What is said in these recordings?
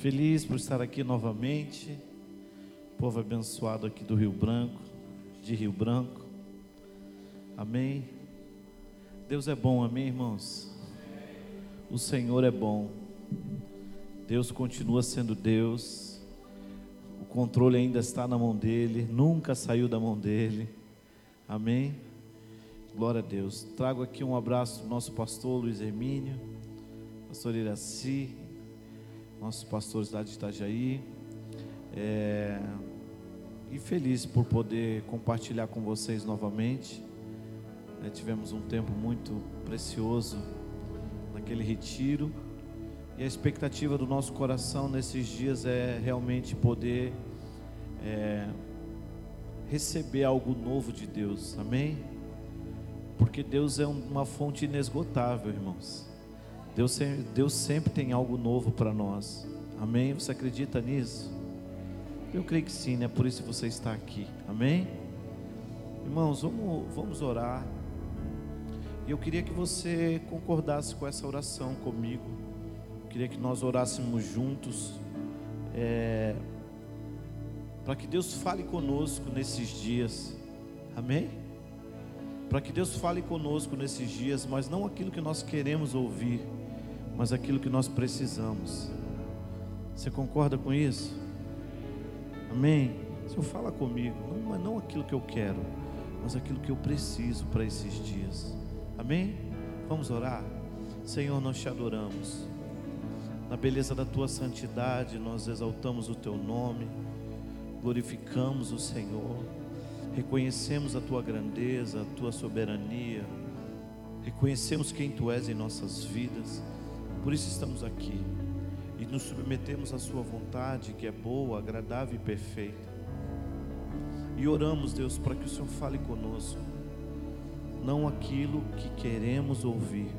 Feliz por estar aqui novamente. Povo abençoado aqui do Rio Branco, de Rio Branco. Amém. Deus é bom, amém, irmãos? O Senhor é bom. Deus continua sendo Deus. O controle ainda está na mão dele, nunca saiu da mão dele. Amém. Glória a Deus. Trago aqui um abraço do nosso pastor Luiz Hermínio, pastor Iraci, nossos pastores lá de Itajaí. É, e feliz por poder compartilhar com vocês novamente. É, tivemos um tempo muito precioso naquele retiro. E a expectativa do nosso coração nesses dias é realmente poder é, receber algo novo de Deus, amém? Porque Deus é uma fonte inesgotável, irmãos. Deus, Deus sempre tem algo novo para nós. Amém? Você acredita nisso? Eu creio que sim, né? Por isso você está aqui. Amém? Irmãos, vamos, vamos orar. E eu queria que você concordasse com essa oração comigo. Eu queria que nós orássemos juntos. É, para que Deus fale conosco nesses dias. Amém? Para que Deus fale conosco nesses dias, mas não aquilo que nós queremos ouvir mas aquilo que nós precisamos. Você concorda com isso? Amém? Senhor, fala comigo, não, não aquilo que eu quero, mas aquilo que eu preciso para esses dias. Amém? Vamos orar? Senhor, nós te adoramos. Na beleza da tua santidade, nós exaltamos o teu nome, glorificamos o Senhor, reconhecemos a tua grandeza, a tua soberania, reconhecemos quem tu és em nossas vidas. Por isso estamos aqui e nos submetemos à Sua vontade, que é boa, agradável e perfeita. E oramos, Deus, para que o Senhor fale conosco, não aquilo que queremos ouvir,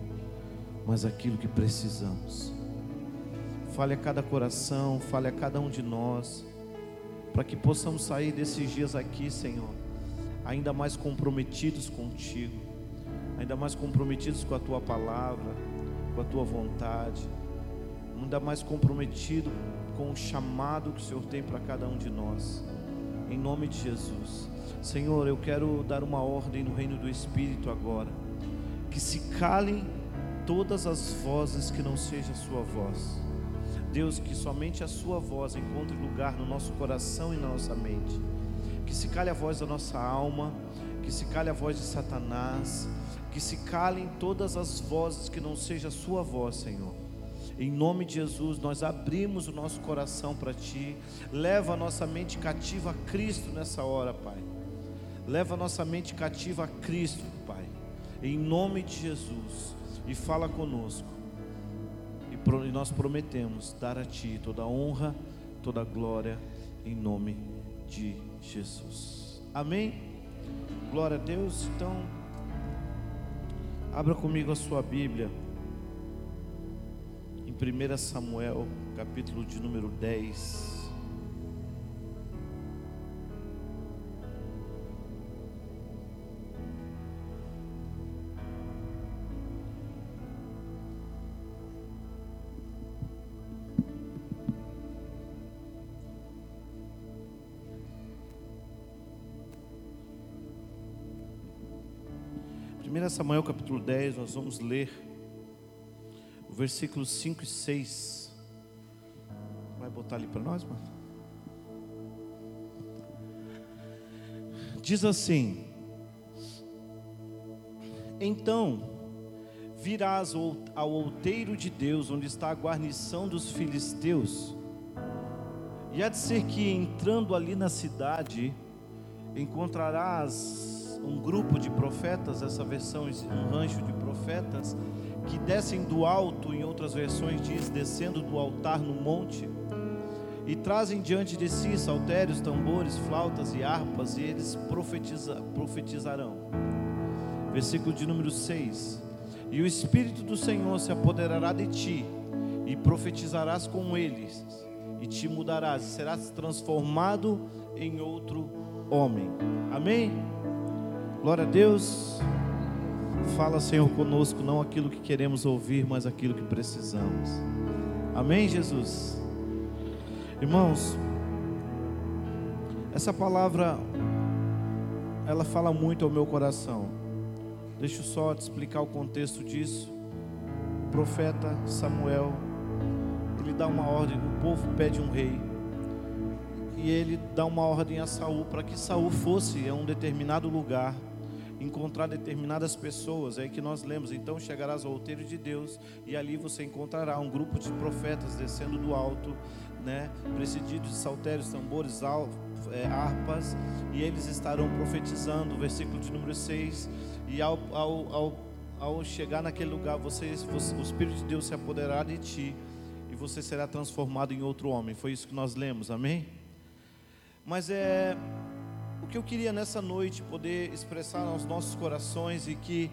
mas aquilo que precisamos. Fale a cada coração, fale a cada um de nós, para que possamos sair desses dias aqui, Senhor, ainda mais comprometidos contigo, ainda mais comprometidos com a tua palavra com a tua vontade, ainda mais comprometido com o chamado que o Senhor tem para cada um de nós. Em nome de Jesus. Senhor, eu quero dar uma ordem no reino do Espírito agora. Que se calem todas as vozes que não seja a sua voz. Deus, que somente a sua voz encontre lugar no nosso coração e na nossa mente. Que se cale a voz da nossa alma, que se cale a voz de Satanás, que se calem todas as vozes que não seja a sua voz, Senhor. Em nome de Jesus, nós abrimos o nosso coração para Ti. Leva a nossa mente cativa a Cristo nessa hora, Pai. Leva a nossa mente cativa a Cristo, Pai. Em nome de Jesus. E fala conosco. E nós prometemos dar a Ti toda a honra, toda a glória, em nome de Jesus. Amém? Glória a Deus. Então. Abra comigo a sua Bíblia em 1 Samuel, capítulo de número 10. 1 Samuel capítulo 10, nós vamos ler o versículo 5 e 6. Vai botar ali para nós, mano? Diz assim: Então virás ao outeiro de Deus, onde está a guarnição dos filisteus, e há de ser que entrando ali na cidade, encontrarás um grupo de profetas, essa versão um rancho de profetas, que descem do alto, em outras versões diz, descendo do altar no monte, e trazem diante de si saltérios, tambores, flautas e harpas, e eles profetiza, profetizarão. Versículo de número 6: E o Espírito do Senhor se apoderará de ti, e profetizarás com eles, e te mudarás, e serás transformado em outro homem. Amém? Glória a Deus. Fala, Senhor, conosco, não aquilo que queremos ouvir, mas aquilo que precisamos. Amém, Jesus? Irmãos, essa palavra ela fala muito ao meu coração. Deixa eu só te explicar o contexto disso. O profeta Samuel, ele dá uma ordem, o povo pede um rei. E ele dá uma ordem a Saul para que Saul fosse a um determinado lugar encontrar determinadas pessoas, é que nós lemos, então chegarás ao outeiro de Deus e ali você encontrará um grupo de profetas descendo do alto, né, presididos de saltérios, tambores, é, harpas, e eles estarão profetizando, versículo de número 6, e ao, ao, ao, ao chegar naquele lugar, você, você, o Espírito de Deus se apoderará de ti, e você será transformado em outro homem, foi isso que nós lemos, amém? Mas é que eu queria nessa noite poder expressar aos nossos corações e que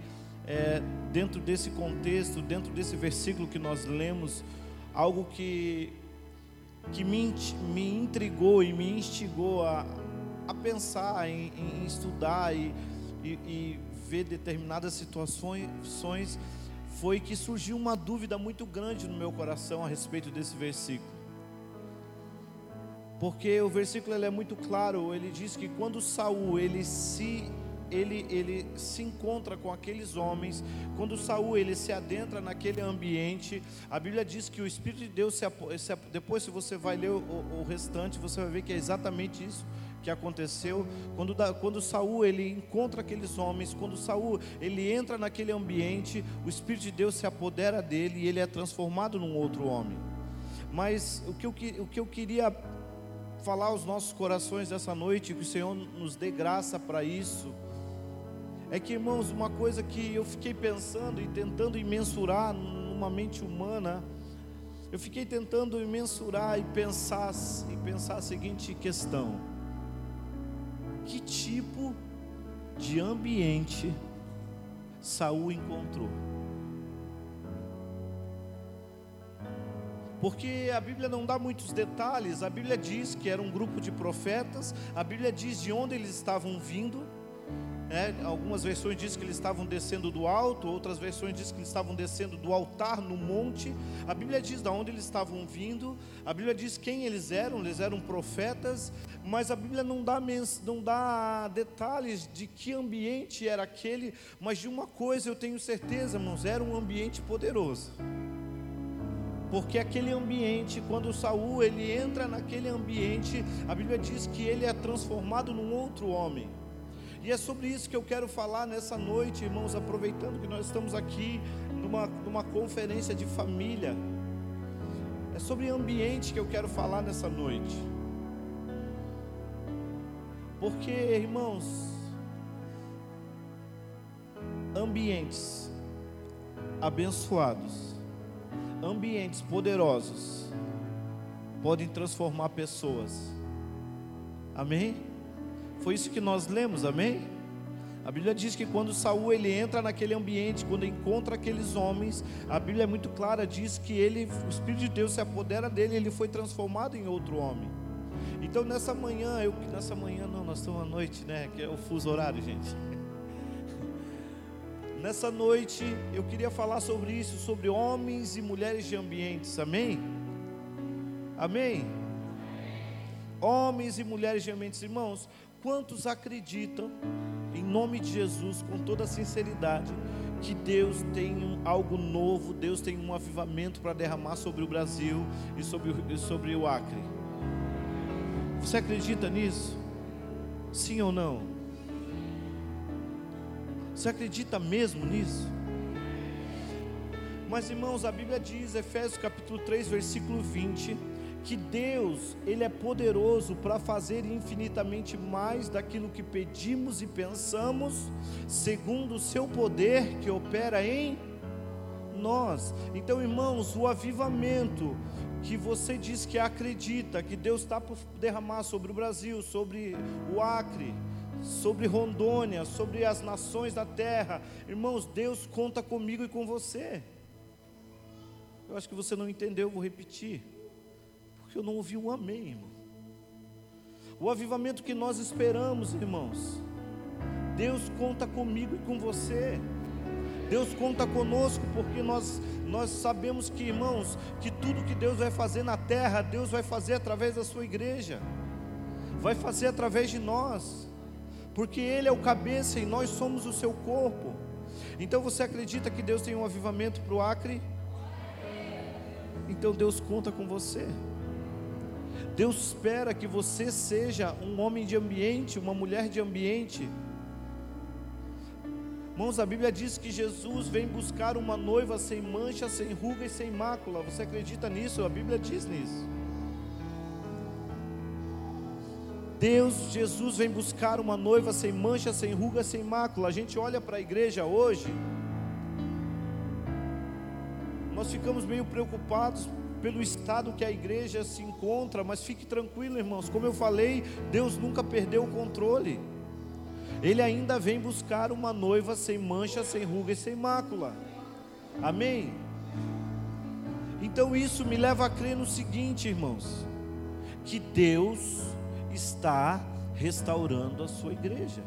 é, dentro desse contexto, dentro desse versículo que nós lemos, algo que, que me, me intrigou e me instigou a, a pensar, em, em estudar e, e, e ver determinadas situações, foi que surgiu uma dúvida muito grande no meu coração a respeito desse versículo. Porque o versículo ele é muito claro, ele diz que quando Saul ele se ele, ele se encontra com aqueles homens, quando Saul ele se adentra naquele ambiente, a Bíblia diz que o Espírito de Deus se, se depois se você vai ler o, o, restante, você vai ver que é exatamente isso que aconteceu quando, quando Saul ele encontra aqueles homens, quando Saul ele entra naquele ambiente, o Espírito de Deus se apodera dele e ele é transformado num outro homem. Mas o que eu, o que eu queria falar aos nossos corações essa noite, que o Senhor nos dê graça para isso. É que, irmãos, uma coisa que eu fiquei pensando e tentando mensurar numa mente humana, eu fiquei tentando mensurar e pensar e pensar a seguinte questão: que tipo de ambiente Saul encontrou? Porque a Bíblia não dá muitos detalhes. A Bíblia diz que era um grupo de profetas, a Bíblia diz de onde eles estavam vindo. É, algumas versões dizem que eles estavam descendo do alto, outras versões dizem que eles estavam descendo do altar no monte. A Bíblia diz de onde eles estavam vindo, a Bíblia diz quem eles eram, eles eram profetas, mas a Bíblia não dá, não dá detalhes de que ambiente era aquele, mas de uma coisa eu tenho certeza, irmãos, era um ambiente poderoso. Porque aquele ambiente, quando Saul ele entra naquele ambiente, a Bíblia diz que ele é transformado num outro homem. E é sobre isso que eu quero falar nessa noite, irmãos, aproveitando que nós estamos aqui numa, numa conferência de família. É sobre ambiente que eu quero falar nessa noite. Porque, irmãos, ambientes abençoados ambientes poderosos podem transformar pessoas. Amém? Foi isso que nós lemos, amém? A Bíblia diz que quando Saul ele entra naquele ambiente, quando encontra aqueles homens, a Bíblia é muito clara, diz que ele, o Espírito de Deus se apodera dele, ele foi transformado em outro homem. Então nessa manhã, eu nessa manhã não, nós estamos à noite, né? Que é o fuso horário, gente. Nessa noite eu queria falar sobre isso, sobre homens e mulheres de ambientes, amém? Amém? Homens e mulheres de ambientes, irmãos, quantos acreditam, em nome de Jesus, com toda sinceridade, que Deus tem algo novo, Deus tem um avivamento para derramar sobre o Brasil e sobre, e sobre o Acre? Você acredita nisso? Sim ou não? Você acredita mesmo nisso? Mas irmãos, a Bíblia diz, Efésios capítulo 3, versículo 20, que Deus, ele é poderoso para fazer infinitamente mais daquilo que pedimos e pensamos, segundo o seu poder que opera em nós. Então, irmãos, o avivamento que você diz que acredita que Deus está por derramar sobre o Brasil, sobre o Acre, sobre Rondônia, sobre as nações da terra. Irmãos, Deus conta comigo e com você. Eu acho que você não entendeu, eu vou repetir. Porque eu não ouvi um amém, irmão. O avivamento que nós esperamos, irmãos. Deus conta comigo e com você. Deus conta conosco porque nós nós sabemos que, irmãos, que tudo que Deus vai fazer na terra, Deus vai fazer através da sua igreja. Vai fazer através de nós. Porque ele é o cabeça e nós somos o seu corpo. Então você acredita que Deus tem um avivamento para o Acre? Então Deus conta com você. Deus espera que você seja um homem de ambiente, uma mulher de ambiente. Irmãos, a Bíblia diz que Jesus vem buscar uma noiva sem mancha, sem ruga e sem mácula. Você acredita nisso? A Bíblia diz nisso. Deus, Jesus vem buscar uma noiva sem mancha, sem ruga, sem mácula. A gente olha para a igreja hoje, nós ficamos meio preocupados pelo estado que a igreja se encontra, mas fique tranquilo, irmãos. Como eu falei, Deus nunca perdeu o controle. Ele ainda vem buscar uma noiva sem mancha, sem ruga e sem mácula. Amém? Então isso me leva a crer no seguinte, irmãos: que Deus está restaurando a sua igreja.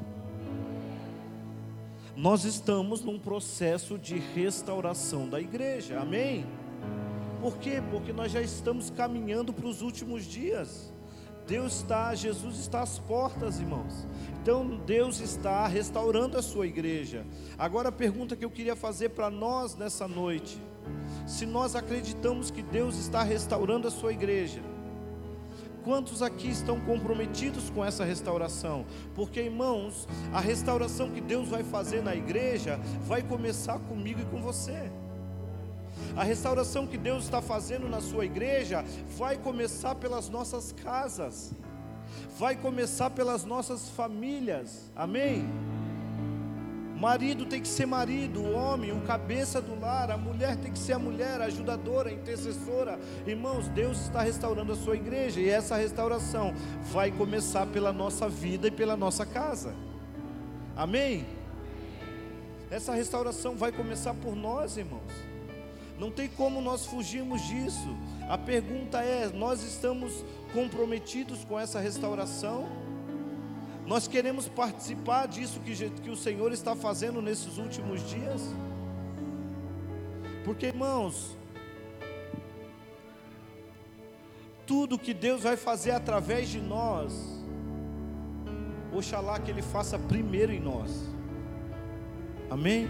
Nós estamos num processo de restauração da igreja, amém? Por quê? Porque nós já estamos caminhando para os últimos dias. Deus está, Jesus está às portas, irmãos. Então Deus está restaurando a sua igreja. Agora a pergunta que eu queria fazer para nós nessa noite: se nós acreditamos que Deus está restaurando a sua igreja, Quantos aqui estão comprometidos com essa restauração? Porque, irmãos, a restauração que Deus vai fazer na igreja vai começar comigo e com você. A restauração que Deus está fazendo na sua igreja vai começar pelas nossas casas, vai começar pelas nossas famílias, amém? Marido tem que ser marido, o homem, o cabeça do lar, a mulher tem que ser a mulher, a ajudadora, a intercessora. Irmãos, Deus está restaurando a sua igreja e essa restauração vai começar pela nossa vida e pela nossa casa. Amém? Essa restauração vai começar por nós, irmãos. Não tem como nós fugirmos disso. A pergunta é: nós estamos comprometidos com essa restauração? Nós queremos participar disso que, que o Senhor está fazendo nesses últimos dias? Porque, irmãos, tudo que Deus vai fazer através de nós, oxalá que Ele faça primeiro em nós. Amém?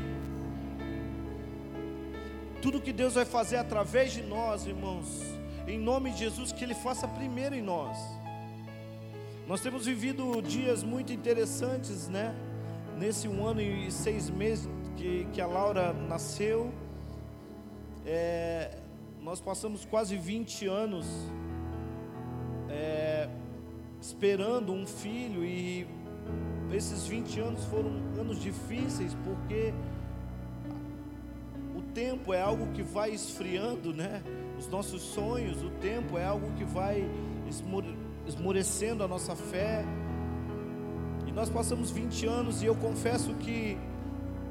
Tudo que Deus vai fazer através de nós, irmãos, em nome de Jesus, que Ele faça primeiro em nós. Nós temos vivido dias muito interessantes, né? Nesse um ano e seis meses que, que a Laura nasceu, é, nós passamos quase 20 anos é, esperando um filho, e esses 20 anos foram anos difíceis, porque tempo é algo que vai esfriando, né? Os nossos sonhos, o tempo é algo que vai esmorecendo a nossa fé. E nós passamos 20 anos e eu confesso que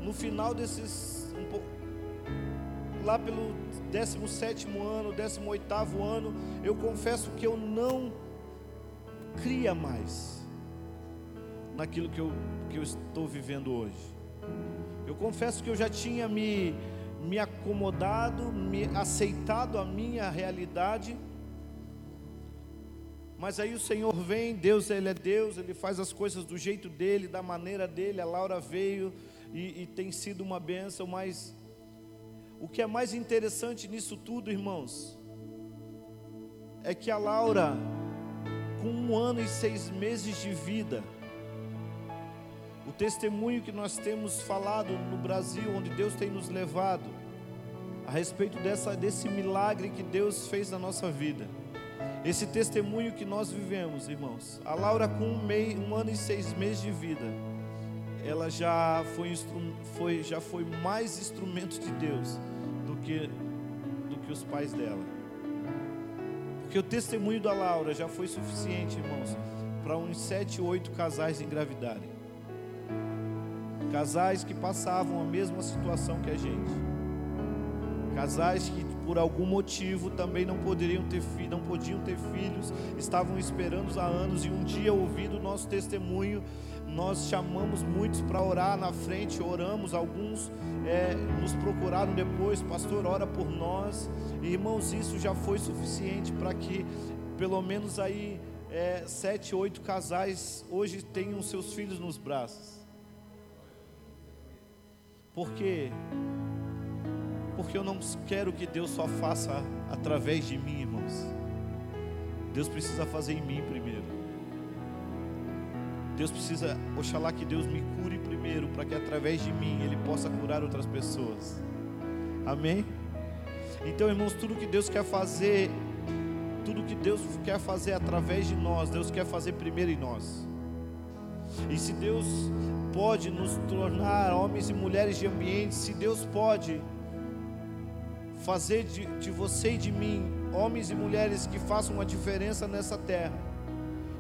no final desses um lá pelo 17 ano, 18 ano, eu confesso que eu não cria mais naquilo que eu, que eu estou vivendo hoje. Eu confesso que eu já tinha me me acomodado, me aceitado a minha realidade. Mas aí o Senhor vem, Deus, Ele é Deus, Ele faz as coisas do jeito dele, da maneira dele. A Laura veio e, e tem sido uma bênção, mas o que é mais interessante nisso tudo, irmãos, é que a Laura, com um ano e seis meses de vida, o testemunho que nós temos falado no Brasil, onde Deus tem nos levado, a respeito dessa, desse milagre que Deus fez na nossa vida. Esse testemunho que nós vivemos, irmãos. A Laura, com um, mei, um ano e seis meses de vida, ela já foi, foi, já foi mais instrumento de Deus do que, do que os pais dela. Porque o testemunho da Laura já foi suficiente, irmãos, para uns sete, oito casais engravidarem. Casais que passavam a mesma situação que a gente. Casais que por algum motivo também não poderiam ter filhos, não podiam ter filhos, estavam esperando há anos e um dia ouvindo o nosso testemunho, nós chamamos muitos para orar na frente, oramos, alguns é, nos procuraram depois, pastor, ora por nós, irmãos, isso já foi suficiente para que pelo menos aí é, sete, oito casais hoje tenham seus filhos nos braços. Por quê? Porque eu não quero que Deus só faça através de mim, irmãos. Deus precisa fazer em mim primeiro. Deus precisa, oxalá que Deus me cure primeiro, para que através de mim Ele possa curar outras pessoas. Amém? Então, irmãos, tudo que Deus quer fazer, tudo que Deus quer fazer através de nós, Deus quer fazer primeiro em nós. E se Deus pode nos tornar homens e mulheres de ambiente, se Deus pode fazer de, de você e de mim homens e mulheres que façam uma diferença nessa terra,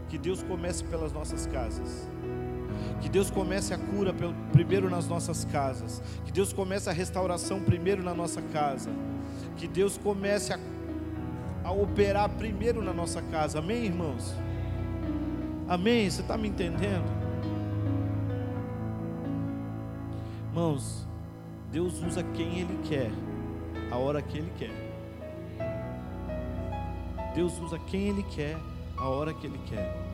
que Deus comece pelas nossas casas. Que Deus comece a cura pelo, primeiro nas nossas casas. Que Deus comece a restauração primeiro na nossa casa. Que Deus comece a, a operar primeiro na nossa casa. Amém, irmãos? Amém? Você está me entendendo? Irmãos, Deus usa quem Ele quer, a hora que Ele quer. Deus usa quem Ele quer, a hora que Ele quer.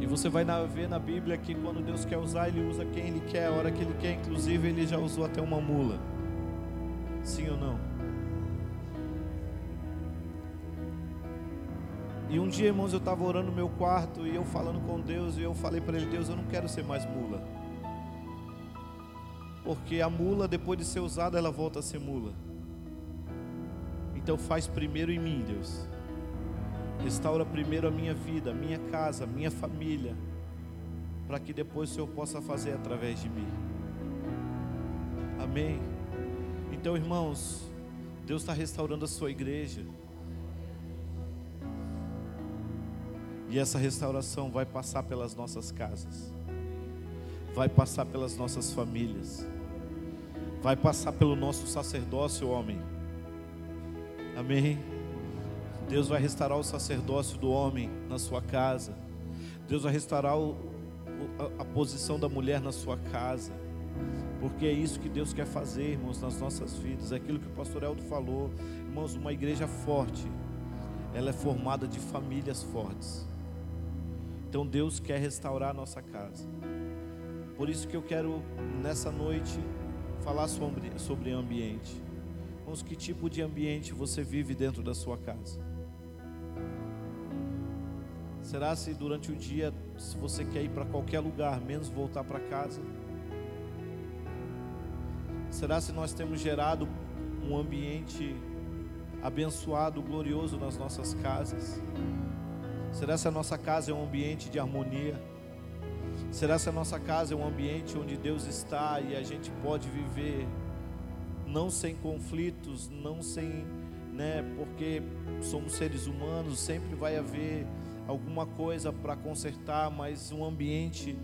E você vai ver na Bíblia que quando Deus quer usar, Ele usa quem Ele quer, a hora que Ele quer. Inclusive, Ele já usou até uma mula. Sim ou não? E um dia, irmãos, eu estava orando no meu quarto e eu falando com Deus, e eu falei para Ele: Deus, eu não quero ser mais mula. Porque a mula, depois de ser usada, ela volta a ser mula. Então faz primeiro em mim, Deus. Restaura primeiro a minha vida, a minha casa, a minha família, para que depois o Senhor possa fazer através de mim. Amém. Então, irmãos, Deus está restaurando a sua igreja. E essa restauração vai passar pelas nossas casas, vai passar pelas nossas famílias, vai passar pelo nosso sacerdócio, homem. Amém. Deus vai restaurar o sacerdócio do homem na sua casa. Deus vai restaurar o, a, a posição da mulher na sua casa. Porque é isso que Deus quer fazer, irmãos, nas nossas vidas. É aquilo que o pastor Eldo falou. Irmãos, uma igreja forte, ela é formada de famílias fortes. Então Deus quer restaurar a nossa casa. Por isso que eu quero, nessa noite, falar sobre, sobre ambiente. Irmãos, que tipo de ambiente você vive dentro da sua casa? Será se durante o dia, se você quer ir para qualquer lugar, menos voltar para casa? Será se nós temos gerado um ambiente abençoado, glorioso nas nossas casas? Será se a nossa casa é um ambiente de harmonia? Será se a nossa casa é um ambiente onde Deus está e a gente pode viver não sem conflitos, não sem, né, porque somos seres humanos, sempre vai haver alguma coisa para consertar, mas um ambiente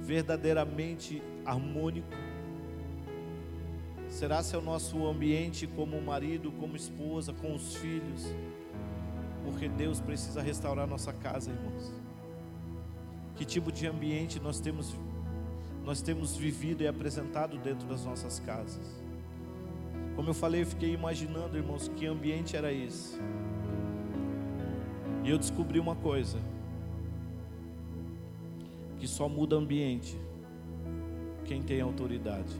verdadeiramente harmônico? Será se é o nosso ambiente como marido, como esposa, com os filhos? Porque Deus precisa restaurar nossa casa, irmãos. Que tipo de ambiente nós temos nós temos vivido e apresentado dentro das nossas casas? Como eu falei, eu fiquei imaginando, irmãos, que ambiente era esse. E eu descobri uma coisa: que só muda ambiente quem tem autoridade.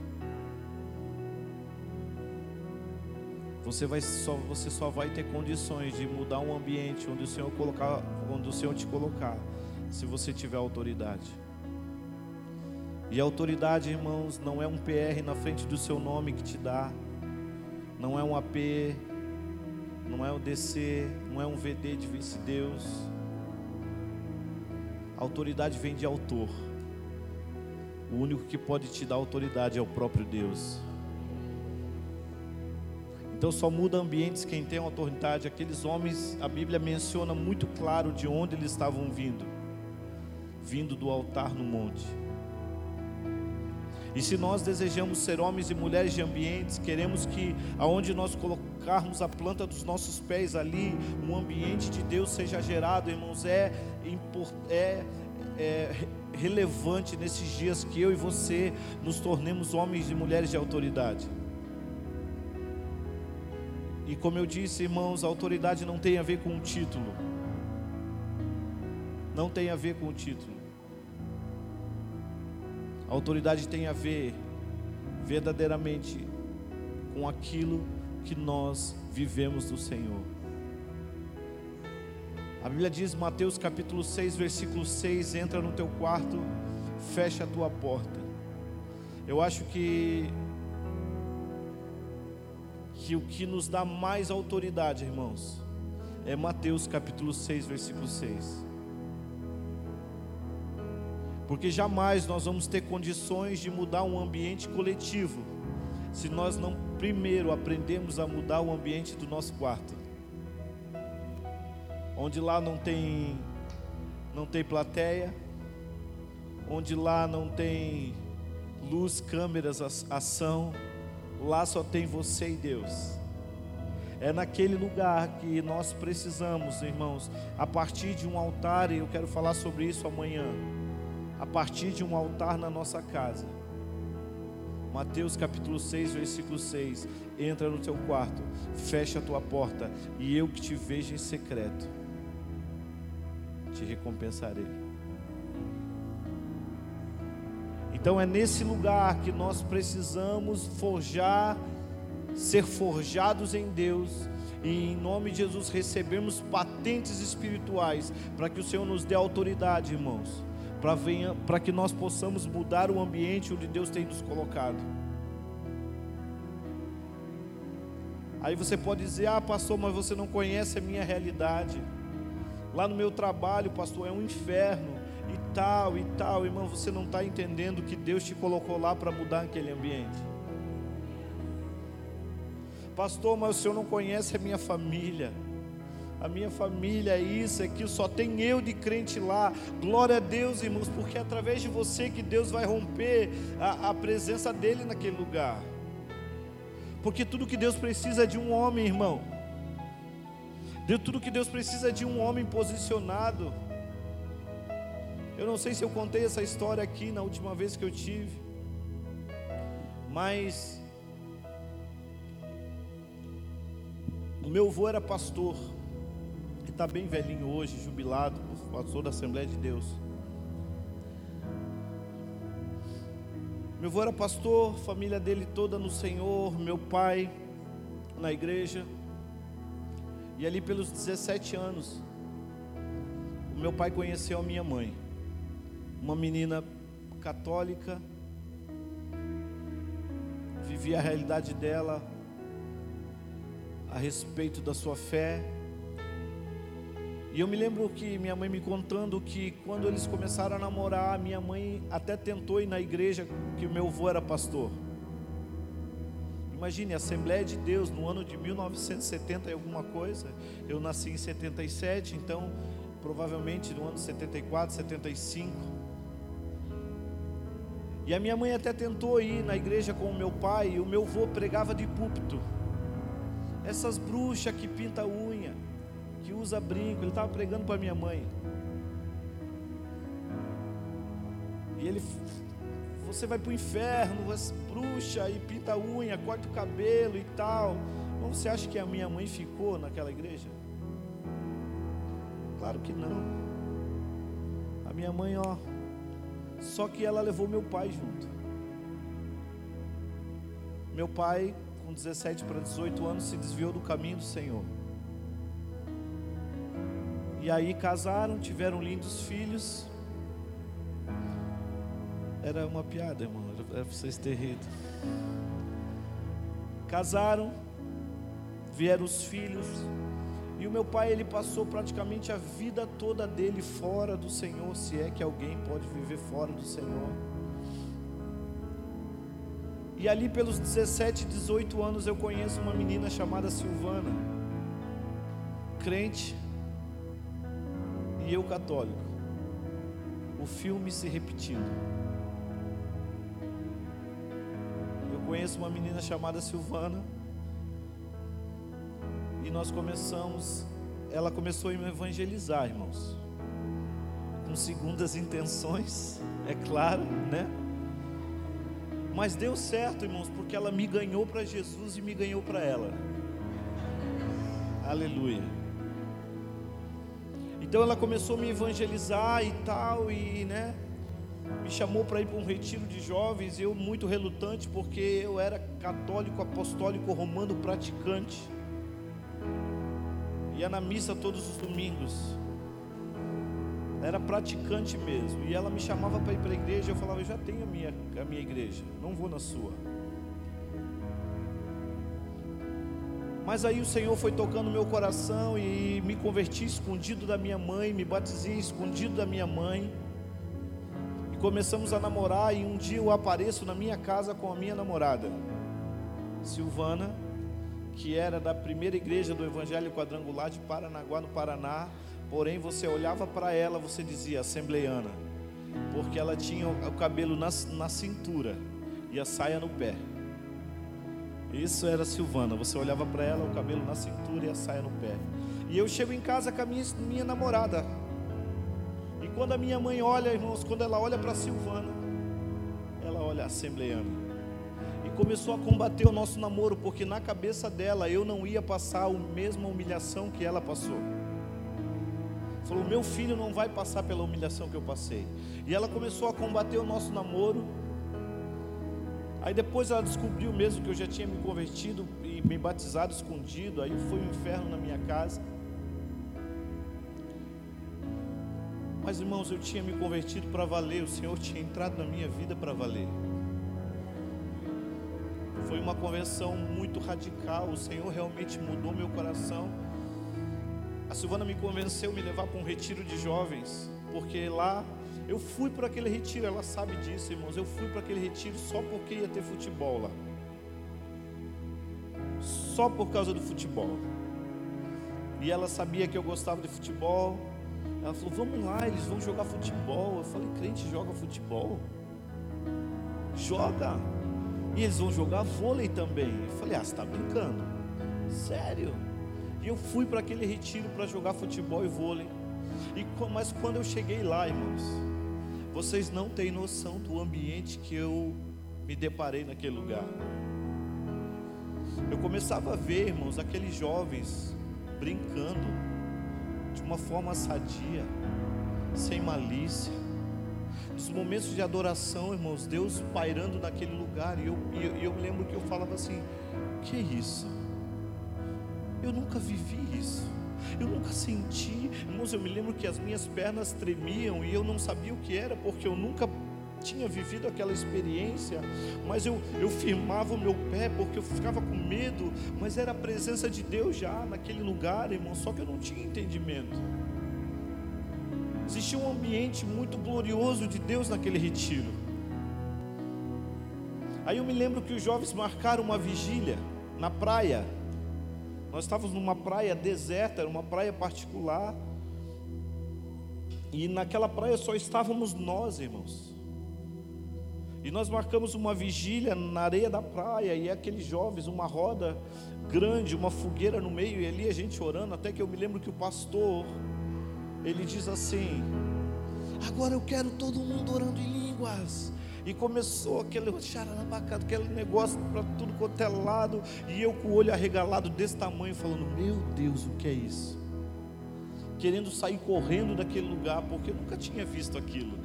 Você, vai só, você só vai ter condições de mudar um ambiente onde o Senhor colocar, onde o Senhor te colocar, se você tiver autoridade. E autoridade, irmãos, não é um PR na frente do seu nome que te dá, não é um AP, não é um DC, não é um VD de vice-deus. A autoridade vem de autor. O único que pode te dar autoridade é o próprio Deus. Então só muda ambientes quem tem autoridade. Aqueles homens, a Bíblia menciona muito claro de onde eles estavam vindo. Vindo do altar no monte. E se nós desejamos ser homens e mulheres de ambientes, queremos que aonde nós colocarmos a planta dos nossos pés ali, um ambiente de Deus seja gerado, irmãos, é, é, é relevante nesses dias que eu e você nos tornemos homens e mulheres de autoridade. E como eu disse, irmãos, a autoridade não tem a ver com o título. Não tem a ver com o título. A autoridade tem a ver verdadeiramente com aquilo que nós vivemos do Senhor. A Bíblia diz, Mateus capítulo 6, versículo 6: entra no teu quarto, fecha a tua porta. Eu acho que que o que nos dá mais autoridade, irmãos, é Mateus capítulo 6, versículo 6 porque jamais nós vamos ter condições de mudar um ambiente coletivo se nós não primeiro aprendemos a mudar o ambiente do nosso quarto. Onde lá não tem não tem plateia, onde lá não tem luz, câmeras, ação, lá só tem você e Deus. É naquele lugar que nós precisamos, irmãos, a partir de um altar, e eu quero falar sobre isso amanhã a partir de um altar na nossa casa. Mateus capítulo 6, versículo 6. Entra no teu quarto, fecha a tua porta, e eu que te vejo em secreto, te recompensarei. Então é nesse lugar que nós precisamos forjar, ser forjados em Deus, e em nome de Jesus recebermos patentes espirituais, para que o Senhor nos dê autoridade, irmãos para que nós possamos mudar o ambiente onde Deus tem nos colocado. Aí você pode dizer: Ah, pastor, mas você não conhece a minha realidade. Lá no meu trabalho, pastor, é um inferno e tal e tal. Irmão, você não está entendendo que Deus te colocou lá para mudar aquele ambiente. Pastor, mas o senhor não conhece a minha família a minha família é isso, é que só tem eu de crente lá. Glória a Deus, irmãos, porque é através de você que Deus vai romper a, a presença dEle naquele lugar. Porque tudo que Deus precisa é de um homem, irmão. De tudo que Deus precisa é de um homem posicionado. Eu não sei se eu contei essa história aqui na última vez que eu tive, mas o meu avô era pastor está bem velhinho hoje, jubilado, pastor da Assembleia de Deus. Meu avô era pastor, família dele toda no Senhor, meu pai na igreja. E ali pelos 17 anos, o meu pai conheceu a minha mãe, uma menina católica, vivia a realidade dela a respeito da sua fé, e eu me lembro que minha mãe me contando que quando eles começaram a namorar, minha mãe até tentou ir na igreja que meu avô era pastor. Imagine, Assembleia de Deus no ano de 1970 e alguma coisa. Eu nasci em 77, então provavelmente no ano 74, 75. E a minha mãe até tentou ir na igreja com o meu pai, e o meu avô pregava de púlpito. Essas bruxas que pinta unha usa brinco. Ele estava pregando para minha mãe. E ele, você vai para o inferno, bruxa e pinta unha, corta o cabelo e tal. Mas você acha que a minha mãe ficou naquela igreja? Claro que não. A minha mãe, ó, só que ela levou meu pai junto. Meu pai, com 17 para 18 anos, se desviou do caminho do Senhor. E aí casaram, tiveram lindos filhos. Era uma piada, irmão, era para vocês terem rido. Casaram, vieram os filhos. E o meu pai, ele passou praticamente a vida toda dele fora do Senhor, se é que alguém pode viver fora do Senhor. E ali pelos 17, 18 anos eu conheço uma menina chamada Silvana, crente, e eu católico. O filme se repetindo. conheço uma menina chamada Silvana. E nós começamos, ela começou a me evangelizar, irmãos. Com segundas intenções, é claro, né? Mas deu certo, irmãos, porque ela me ganhou para Jesus e me ganhou para ela. Aleluia. Então ela começou a me evangelizar e tal, e né? me chamou para ir para um retiro de jovens, eu muito relutante, porque eu era católico, apostólico, romano, praticante. Ia na missa todos os domingos. Era praticante mesmo. E ela me chamava para ir para a igreja, eu falava, eu já tenho a minha, a minha igreja, não vou na sua. Mas aí o Senhor foi tocando meu coração e me converti escondido da minha mãe, me batizei escondido da minha mãe começamos a namorar e um dia eu apareço na minha casa com a minha namorada, Silvana, que era da primeira igreja do Evangelho Quadrangular de Paranaguá, no Paraná. Porém, você olhava para ela, você dizia assembleiana, porque ela tinha o cabelo na, na cintura e a saia no pé. Isso era Silvana. Você olhava para ela, o cabelo na cintura e a saia no pé. E eu chego em casa com a minha, minha namorada, quando a minha mãe olha, irmãos, quando ela olha para Silvana, ela olha a assembleiana. E começou a combater o nosso namoro, porque na cabeça dela eu não ia passar a mesma humilhação que ela passou. Falou: meu filho não vai passar pela humilhação que eu passei. E ela começou a combater o nosso namoro. Aí depois ela descobriu mesmo que eu já tinha me convertido e me batizado escondido. Aí foi um inferno na minha casa. Mas irmãos, eu tinha me convertido para valer, o Senhor tinha entrado na minha vida para valer. Foi uma conversão muito radical, o Senhor realmente mudou meu coração. A Silvana me convenceu a me levar para um retiro de jovens, porque lá eu fui para aquele retiro, ela sabe disso, irmãos. Eu fui para aquele retiro só porque ia ter futebol lá. Só por causa do futebol. E ela sabia que eu gostava de futebol, ela falou: Vamos lá, eles vão jogar futebol. Eu falei: Crente joga futebol? Joga. E eles vão jogar vôlei também. Eu falei: Ah, você está brincando? Sério? E eu fui para aquele retiro para jogar futebol e vôlei. E, mas quando eu cheguei lá, irmãos, vocês não têm noção do ambiente que eu me deparei naquele lugar. Eu começava a ver, irmãos, aqueles jovens brincando de uma forma sadia, sem malícia. Nos momentos de adoração, irmãos, Deus pairando naquele lugar, e eu, eu, eu lembro que eu falava assim: que isso? Eu nunca vivi isso. Eu nunca senti, irmãos. Eu me lembro que as minhas pernas tremiam e eu não sabia o que era, porque eu nunca tinha vivido aquela experiência, mas eu, eu firmava o meu pé porque eu ficava com medo, mas era a presença de Deus já naquele lugar, irmão, só que eu não tinha entendimento. Existia um ambiente muito glorioso de Deus naquele retiro. Aí eu me lembro que os jovens marcaram uma vigília na praia. Nós estávamos numa praia deserta, era uma praia particular. E naquela praia só estávamos nós, irmãos. E nós marcamos uma vigília na areia da praia, e aqueles jovens, uma roda grande, uma fogueira no meio, e ali a gente orando, até que eu me lembro que o pastor, ele diz assim: Agora eu quero todo mundo orando em línguas. E começou aquele aquele negócio para tudo quanto é lado, e eu com o olho arregalado desse tamanho, falando: Meu Deus, o que é isso? Querendo sair correndo daquele lugar, porque eu nunca tinha visto aquilo.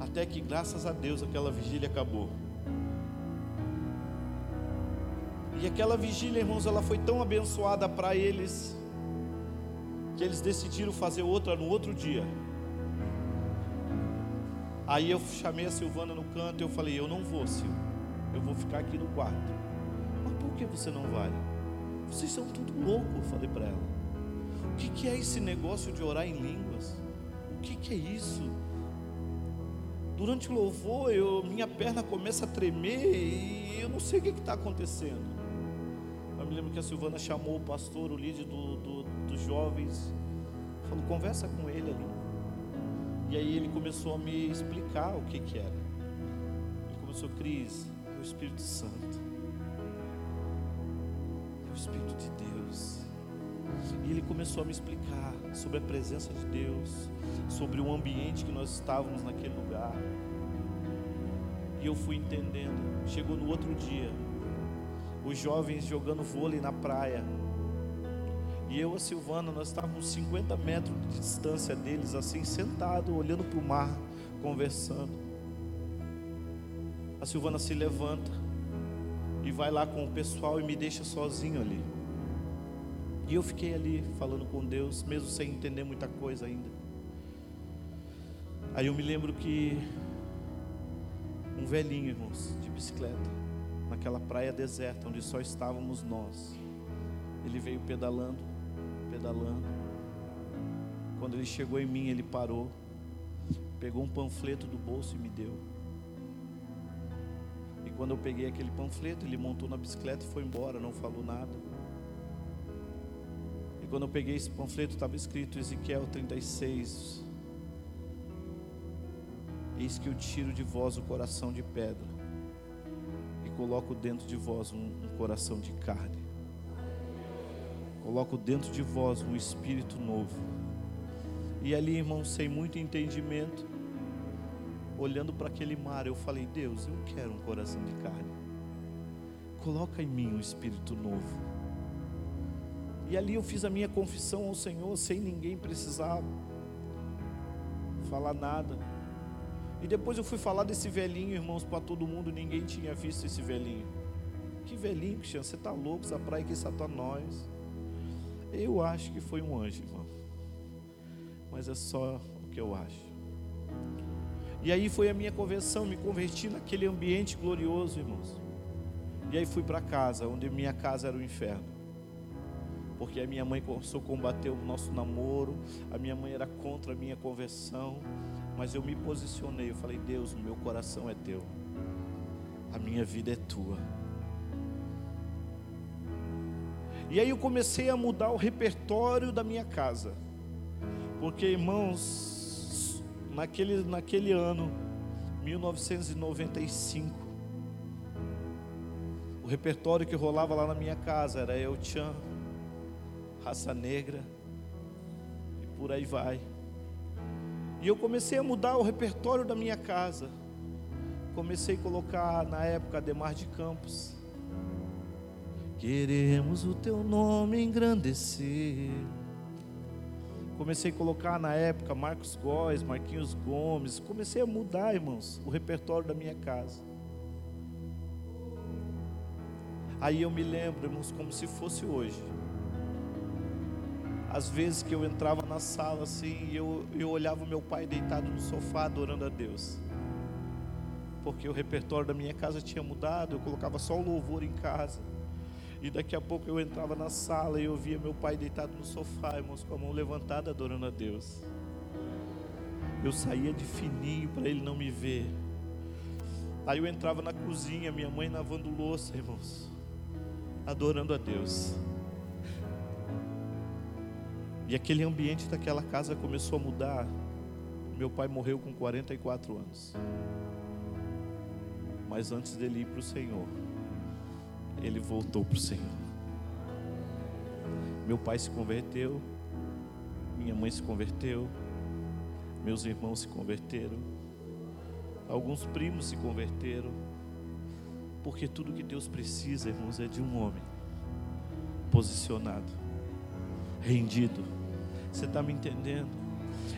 Até que, graças a Deus, aquela vigília acabou. E aquela vigília, irmãos, ela foi tão abençoada para eles, que eles decidiram fazer outra no outro dia. Aí eu chamei a Silvana no canto e eu falei: Eu não vou, Sil, eu vou ficar aqui no quarto. Mas por que você não vai? Vocês são tudo louco, eu falei para ela. O que, que é esse negócio de orar em línguas? O que, que é isso? durante o louvor, eu, minha perna começa a tremer e eu não sei o que está acontecendo. Eu me lembro que a Silvana chamou o pastor, o líder do, do, dos jovens, falou: conversa com ele ali. E aí ele começou a me explicar o que, que era. Ele começou, Cris, É o Espírito Santo. É o Espírito de Deus. E ele começou a me explicar sobre a presença de Deus, sobre o ambiente que nós estávamos naquele lugar. E eu fui entendendo. Chegou no outro dia, os jovens jogando vôlei na praia. E eu a Silvana, nós estávamos 50 metros de distância deles, assim, sentado, olhando para o mar, conversando. A Silvana se levanta e vai lá com o pessoal e me deixa sozinho ali. E eu fiquei ali falando com Deus, mesmo sem entender muita coisa ainda. Aí eu me lembro que um velhinho, irmãos, de bicicleta, naquela praia deserta onde só estávamos nós. Ele veio pedalando, pedalando. Quando ele chegou em mim, ele parou, pegou um panfleto do bolso e me deu. E quando eu peguei aquele panfleto, ele montou na bicicleta e foi embora, não falou nada quando eu peguei esse panfleto, estava escrito Ezequiel 36. Eis que eu tiro de vós o coração de pedra e coloco dentro de vós um, um coração de carne. Coloco dentro de vós um espírito novo. E ali, irmão, sem muito entendimento, olhando para aquele mar, eu falei: Deus, eu quero um coração de carne. Coloca em mim um espírito novo. E ali eu fiz a minha confissão ao Senhor sem ninguém precisar falar nada. E depois eu fui falar desse velhinho, irmãos, para todo mundo, ninguém tinha visto esse velhinho. Que velhinho, Cristiano, você está louco, essa praia que está nós. Eu acho que foi um anjo, irmão. Mas é só o que eu acho. E aí foi a minha conversão, me converti naquele ambiente glorioso, irmãos. E aí fui para casa, onde minha casa era o inferno porque a minha mãe começou a combater o nosso namoro, a minha mãe era contra a minha conversão, mas eu me posicionei, eu falei: Deus, o meu coração é teu, a minha vida é tua. E aí eu comecei a mudar o repertório da minha casa, porque irmãos, naquele, naquele ano, 1995, o repertório que rolava lá na minha casa era Eu Chan, raça negra, e por aí vai. E eu comecei a mudar o repertório da minha casa. Comecei a colocar na época Demar de Campos. Queremos o teu nome engrandecer. Comecei a colocar na época Marcos Góes, Marquinhos Gomes. Comecei a mudar, irmãos, o repertório da minha casa. Aí eu me lembro, irmãos, como se fosse hoje às vezes que eu entrava na sala assim, eu, eu olhava o meu pai deitado no sofá adorando a Deus. Porque o repertório da minha casa tinha mudado, eu colocava só o louvor em casa. E daqui a pouco eu entrava na sala e eu via meu pai deitado no sofá, irmãos, com a mão levantada adorando a Deus. Eu saía de fininho para ele não me ver. Aí eu entrava na cozinha, minha mãe lavando louça, irmãos, adorando a Deus. E aquele ambiente daquela casa começou a mudar. Meu pai morreu com 44 anos. Mas antes dele ir para o Senhor, ele voltou para o Senhor. Meu pai se converteu, minha mãe se converteu, meus irmãos se converteram, alguns primos se converteram, porque tudo que Deus precisa, irmãos, é de um homem posicionado, rendido você está me entendendo?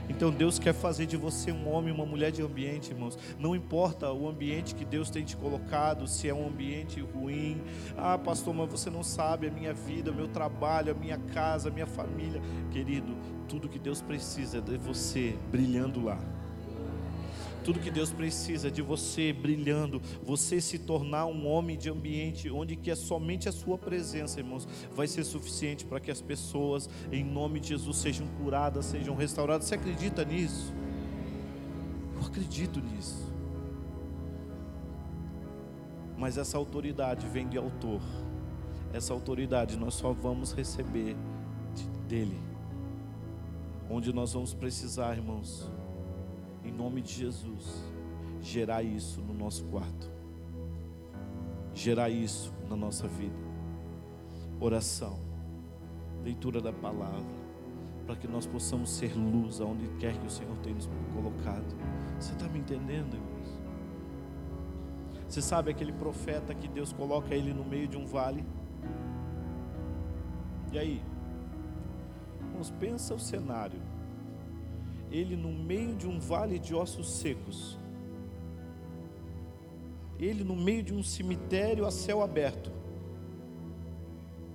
Então Deus quer fazer de você um homem, uma mulher de ambiente, irmãos. Não importa o ambiente que Deus tem te colocado, se é um ambiente ruim. Ah, pastor, mas você não sabe a minha vida, o meu trabalho, a minha casa, a minha família. Querido, tudo que Deus precisa é de você brilhando lá. Tudo que Deus precisa de você brilhando, você se tornar um homem de ambiente onde que é somente a sua presença, irmãos, vai ser suficiente para que as pessoas, em nome de Jesus, sejam curadas, sejam restauradas. Você acredita nisso? Eu acredito nisso. Mas essa autoridade vem de autor. Essa autoridade nós só vamos receber dele. Onde nós vamos precisar, irmãos, em nome de Jesus, gerar isso no nosso quarto. gerar isso na nossa vida. Oração, leitura da palavra, para que nós possamos ser luz aonde quer que o Senhor tenha nos colocado. Você está me entendendo, irmãos? Você sabe aquele profeta que Deus coloca ele no meio de um vale? E aí? Irmãos, pensa o cenário. Ele no meio de um vale de ossos secos. Ele no meio de um cemitério a céu aberto.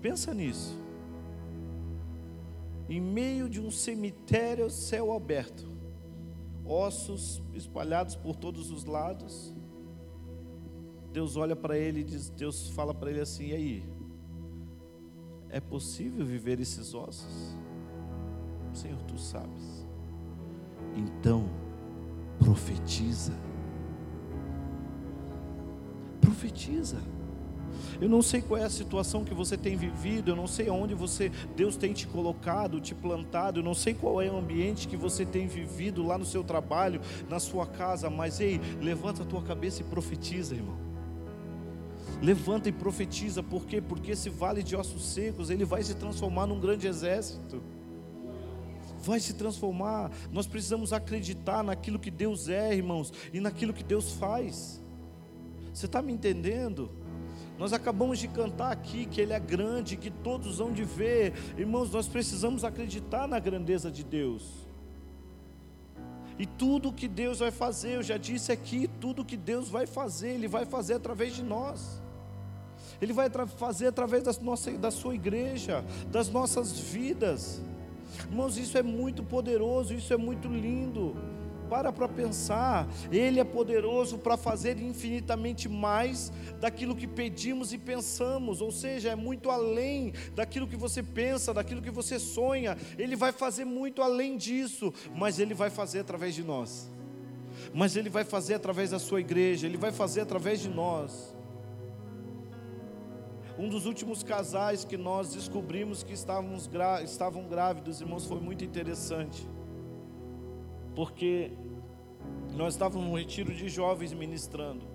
Pensa nisso. Em meio de um cemitério a céu aberto. Ossos espalhados por todos os lados. Deus olha para ele e diz, Deus fala para ele assim: "E aí? É possível viver esses ossos?" Senhor, tu sabes. Então, profetiza. Profetiza. Eu não sei qual é a situação que você tem vivido, eu não sei aonde você Deus tem te colocado, te plantado, eu não sei qual é o ambiente que você tem vivido lá no seu trabalho, na sua casa, mas ei, levanta a tua cabeça e profetiza, irmão. Levanta e profetiza, por quê? Porque esse vale de ossos secos, ele vai se transformar num grande exército vai se transformar. Nós precisamos acreditar naquilo que Deus é, irmãos, e naquilo que Deus faz. Você está me entendendo? Nós acabamos de cantar aqui que Ele é grande, que todos vão de ver. Irmãos, nós precisamos acreditar na grandeza de Deus. E tudo que Deus vai fazer, eu já disse aqui, tudo que Deus vai fazer, Ele vai fazer através de nós. Ele vai fazer através da, nossa, da sua igreja, das nossas vidas. Irmãos, isso é muito poderoso, isso é muito lindo. Para para pensar, Ele é poderoso para fazer infinitamente mais daquilo que pedimos e pensamos, ou seja, é muito além daquilo que você pensa, daquilo que você sonha. Ele vai fazer muito além disso, mas Ele vai fazer através de nós. Mas Ele vai fazer através da sua igreja, Ele vai fazer através de nós. Um dos últimos casais que nós descobrimos que estávamos estavam grávidos, irmãos, foi muito interessante. Porque nós estávamos num retiro de jovens ministrando.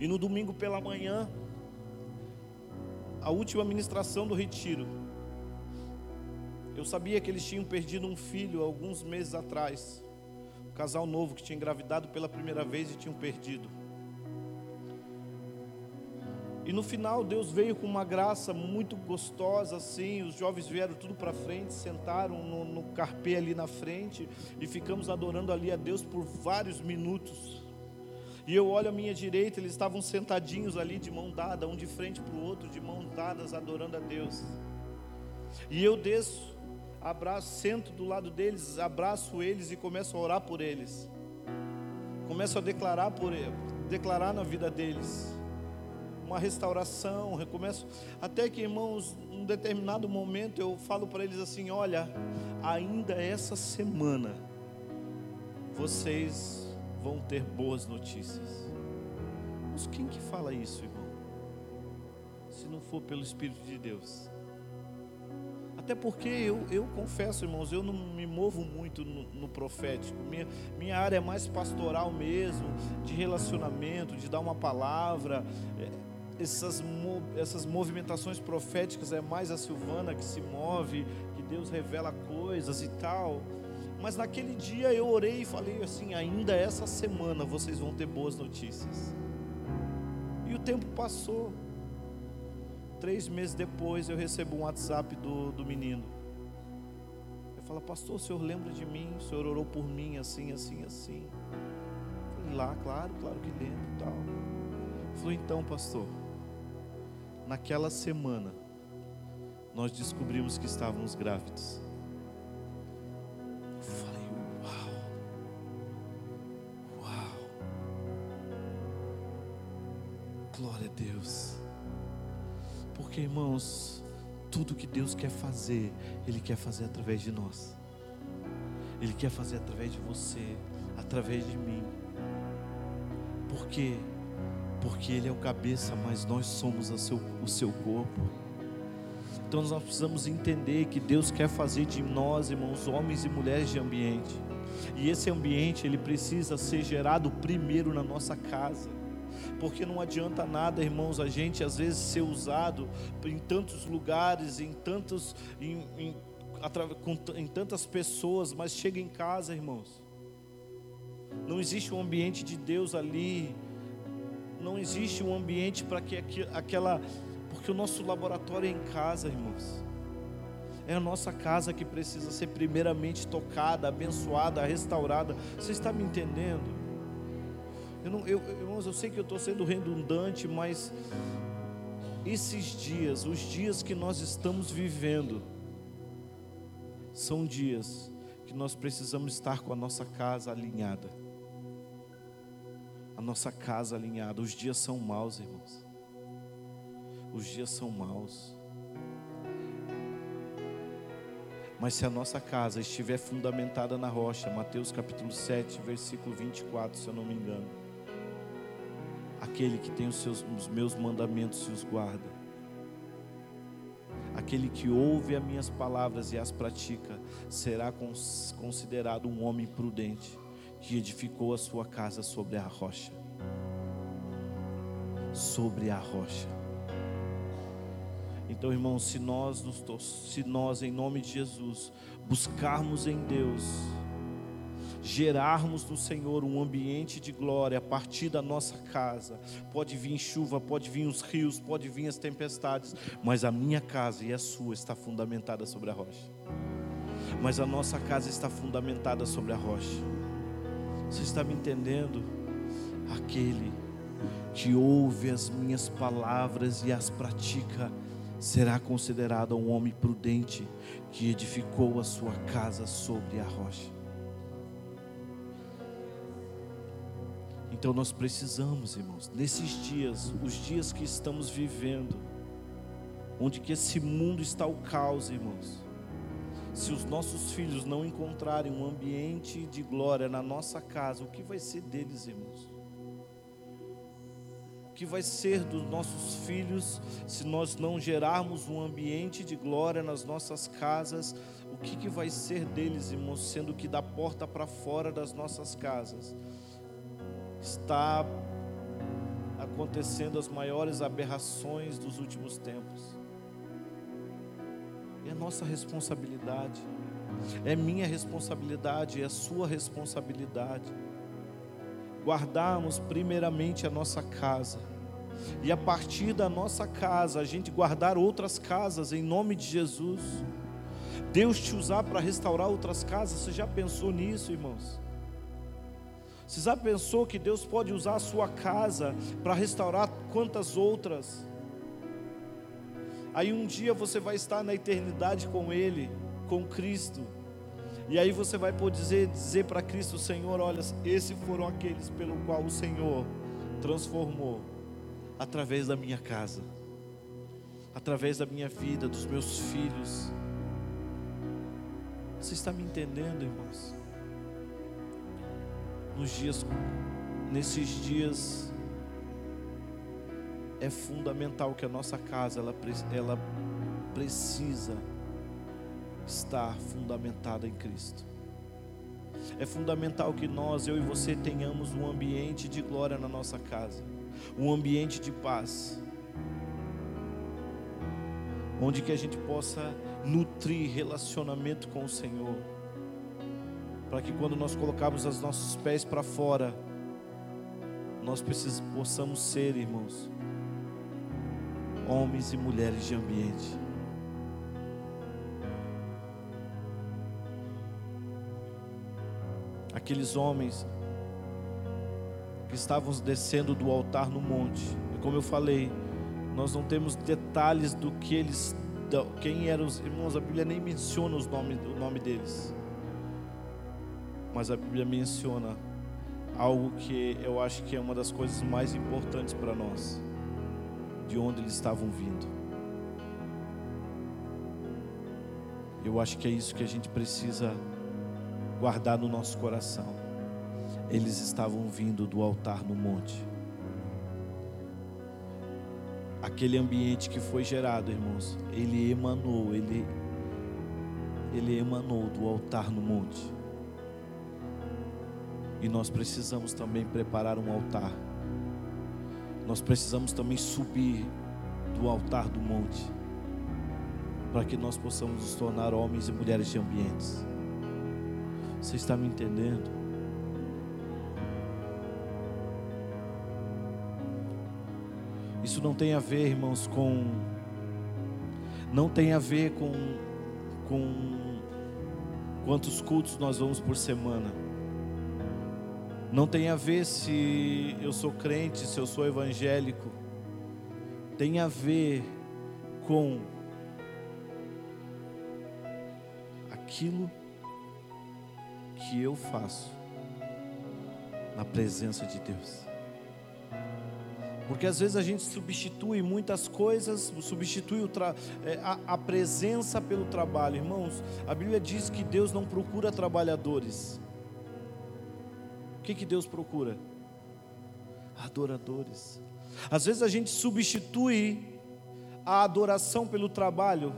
E no domingo pela manhã, a última ministração do retiro, eu sabia que eles tinham perdido um filho alguns meses atrás. Um casal novo que tinha engravidado pela primeira vez e tinham perdido. E no final Deus veio com uma graça muito gostosa assim. Os jovens vieram tudo para frente, sentaram no, no carpê ali na frente e ficamos adorando ali a Deus por vários minutos. E eu olho à minha direita, eles estavam sentadinhos ali de mão dada, um de frente para o outro, de mãos dadas, adorando a Deus. E eu desço, abraço, sento do lado deles, abraço eles e começo a orar por eles. Começo a declarar por declarar na vida deles uma restauração, recomeço. Até que, irmãos, num determinado momento eu falo para eles assim: olha, ainda essa semana vocês vão ter boas notícias. Mas quem que fala isso, irmão? Se não for pelo Espírito de Deus. Até porque eu, eu confesso, irmãos, eu não me movo muito no, no, profético. Minha, minha área é mais pastoral mesmo, de relacionamento, de dar uma palavra. Essas, essas movimentações proféticas é mais a Silvana que se move, que Deus revela coisas e tal. Mas naquele dia eu orei e falei assim: ainda essa semana vocês vão ter boas notícias. E o tempo passou. Três meses depois eu recebo um WhatsApp do, do menino. Ele fala, pastor, o senhor lembra de mim? O senhor orou por mim assim, assim, assim. Eu falei, lá, claro, claro que lembro tal. Ele falou, então, pastor, naquela semana, nós descobrimos que estávamos grávidos. Eu falei, uau, uau, glória a Deus. Porque, irmãos, tudo que Deus quer fazer, Ele quer fazer através de nós. Ele quer fazer através de você, através de mim. Por quê? Porque Ele é o cabeça, mas nós somos seu, o seu corpo. Então nós precisamos entender que Deus quer fazer de nós, irmãos, homens e mulheres de ambiente. E esse ambiente ele precisa ser gerado primeiro na nossa casa. Porque não adianta nada, irmãos, a gente às vezes ser usado em tantos lugares, em tantos em, em, em tantas pessoas, mas chega em casa, irmãos. Não existe um ambiente de Deus ali. Não existe um ambiente para que aquela porque o nosso laboratório é em casa, irmãos. É a nossa casa que precisa ser primeiramente tocada, abençoada, restaurada. Você está me entendendo? Eu não, eu, irmãos, eu sei que eu estou sendo redundante, mas esses dias, os dias que nós estamos vivendo, são dias que nós precisamos estar com a nossa casa alinhada. A nossa casa alinhada. Os dias são maus, irmãos. Os dias são maus. Mas se a nossa casa estiver fundamentada na rocha, Mateus capítulo 7, versículo 24, se eu não me engano. Aquele que tem os, seus, os meus mandamentos e os guarda. Aquele que ouve as minhas palavras e as pratica, será considerado um homem prudente, que edificou a sua casa sobre a rocha. Sobre a rocha. Então, irmãos, se nós, se nós, em nome de Jesus, buscarmos em Deus, gerarmos no Senhor um ambiente de glória a partir da nossa casa. Pode vir chuva, pode vir os rios, pode vir as tempestades, mas a minha casa e a sua está fundamentada sobre a rocha. Mas a nossa casa está fundamentada sobre a rocha. Você está me entendendo? Aquele que ouve as minhas palavras e as pratica será considerado um homem prudente que edificou a sua casa sobre a rocha. Então nós precisamos, irmãos, nesses dias, os dias que estamos vivendo, onde que esse mundo está o caos, irmãos. Se os nossos filhos não encontrarem um ambiente de glória na nossa casa, o que vai ser deles, irmãos? que vai ser dos nossos filhos se nós não gerarmos um ambiente de glória nas nossas casas? O que, que vai ser deles, irmãos, sendo que da porta para fora das nossas casas está acontecendo as maiores aberrações dos últimos tempos? É nossa responsabilidade, é minha responsabilidade, é sua responsabilidade guardarmos primeiramente a nossa casa. E a partir da nossa casa, a gente guardar outras casas em nome de Jesus. Deus te usar para restaurar outras casas. Você já pensou nisso, irmãos? Você já pensou que Deus pode usar a sua casa para restaurar quantas outras? Aí um dia você vai estar na eternidade com Ele, com Cristo. E aí você vai poder dizer, dizer para Cristo, Senhor, olha, esses foram aqueles pelo qual o Senhor transformou através da minha casa, através da minha vida, dos meus filhos. Você está me entendendo, irmãos? Nos dias, nesses dias, é fundamental que a nossa casa ela, ela precisa estar fundamentada em Cristo. É fundamental que nós, eu e você, tenhamos um ambiente de glória na nossa casa, um ambiente de paz, onde que a gente possa nutrir relacionamento com o Senhor, para que quando nós colocarmos os nossos pés para fora, nós precisamos, possamos ser, irmãos, homens e mulheres de ambiente aqueles homens que estavam descendo do altar no monte. E como eu falei, nós não temos detalhes do que eles, quem eram os irmãos. A Bíblia nem menciona os nomes, o nome deles, mas a Bíblia menciona algo que eu acho que é uma das coisas mais importantes para nós, de onde eles estavam vindo. Eu acho que é isso que a gente precisa guardar no nosso coração. Eles estavam vindo do altar no monte. Aquele ambiente que foi gerado, irmãos, ele emanou, ele ele emanou do altar no monte. E nós precisamos também preparar um altar. Nós precisamos também subir do altar do monte, para que nós possamos nos tornar homens e mulheres de ambientes. Você está me entendendo? Isso não tem a ver, irmãos, com. Não tem a ver com, com quantos cultos nós vamos por semana. Não tem a ver se eu sou crente, se eu sou evangélico. Tem a ver com aquilo que eu faço na presença de Deus. Porque às vezes a gente substitui muitas coisas, substitui é, a, a presença pelo trabalho. Irmãos, a Bíblia diz que Deus não procura trabalhadores. O que, que Deus procura? Adoradores. Às vezes a gente substitui a adoração pelo trabalho.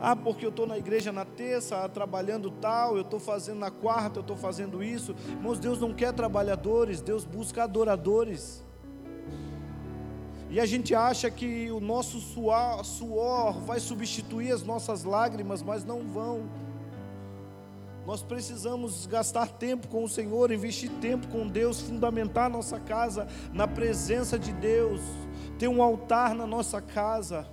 Ah, porque eu estou na igreja na terça, trabalhando tal, eu estou fazendo na quarta, eu estou fazendo isso. Irmãos, Deus não quer trabalhadores, Deus busca adoradores. E a gente acha que o nosso suor, suor vai substituir as nossas lágrimas, mas não vão. Nós precisamos gastar tempo com o Senhor, investir tempo com Deus, fundamentar nossa casa na presença de Deus, ter um altar na nossa casa,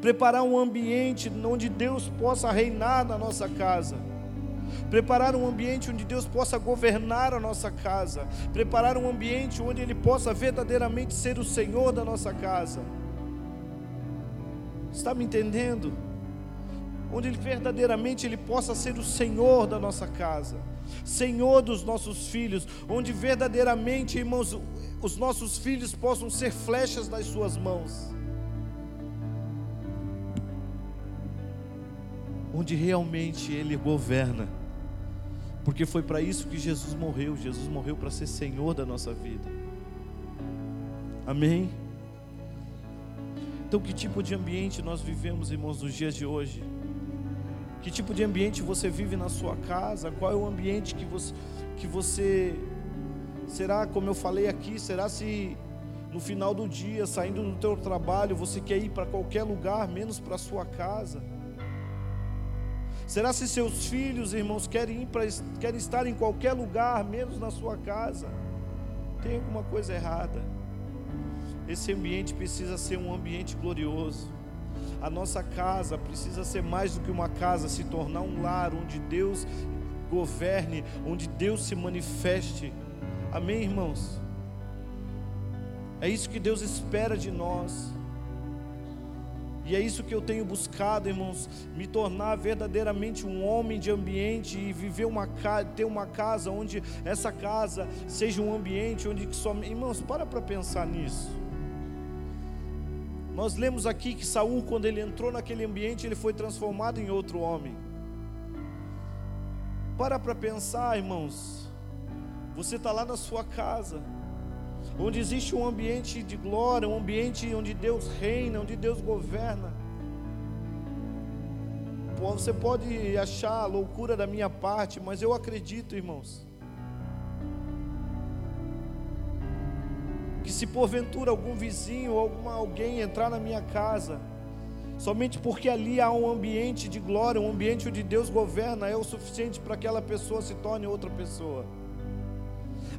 preparar um ambiente onde Deus possa reinar na nossa casa preparar um ambiente onde Deus possa governar a nossa casa, preparar um ambiente onde Ele possa verdadeiramente ser o Senhor da nossa casa. Está me entendendo? Onde Ele verdadeiramente Ele possa ser o Senhor da nossa casa, Senhor dos nossos filhos, onde verdadeiramente, irmãos, os nossos filhos possam ser flechas das Suas mãos. onde realmente Ele governa. Porque foi para isso que Jesus morreu. Jesus morreu para ser Senhor da nossa vida. Amém? Então, que tipo de ambiente nós vivemos, irmãos, nos dias de hoje? Que tipo de ambiente você vive na sua casa? Qual é o ambiente que você, que você será, como eu falei aqui, será se no final do dia, saindo do teu trabalho, você quer ir para qualquer lugar, menos para a sua casa? Será se seus filhos, irmãos, querem ir para querem estar em qualquer lugar, menos na sua casa? Tem alguma coisa errada. Esse ambiente precisa ser um ambiente glorioso. A nossa casa precisa ser mais do que uma casa, se tornar um lar onde Deus governe, onde Deus se manifeste. Amém, irmãos? É isso que Deus espera de nós. E é isso que eu tenho buscado, irmãos, me tornar verdadeiramente um homem de ambiente e viver uma casa, ter uma casa onde essa casa seja um ambiente onde só, irmãos, para para pensar nisso. Nós lemos aqui que Saul, quando ele entrou naquele ambiente, ele foi transformado em outro homem. Para para pensar, irmãos. Você está lá na sua casa onde existe um ambiente de glória, um ambiente onde Deus reina, onde Deus governa. Você pode achar loucura da minha parte, mas eu acredito, irmãos, que se porventura algum vizinho ou alguma, alguém entrar na minha casa, somente porque ali há um ambiente de glória, um ambiente onde Deus governa, é o suficiente para que aquela pessoa se torne outra pessoa.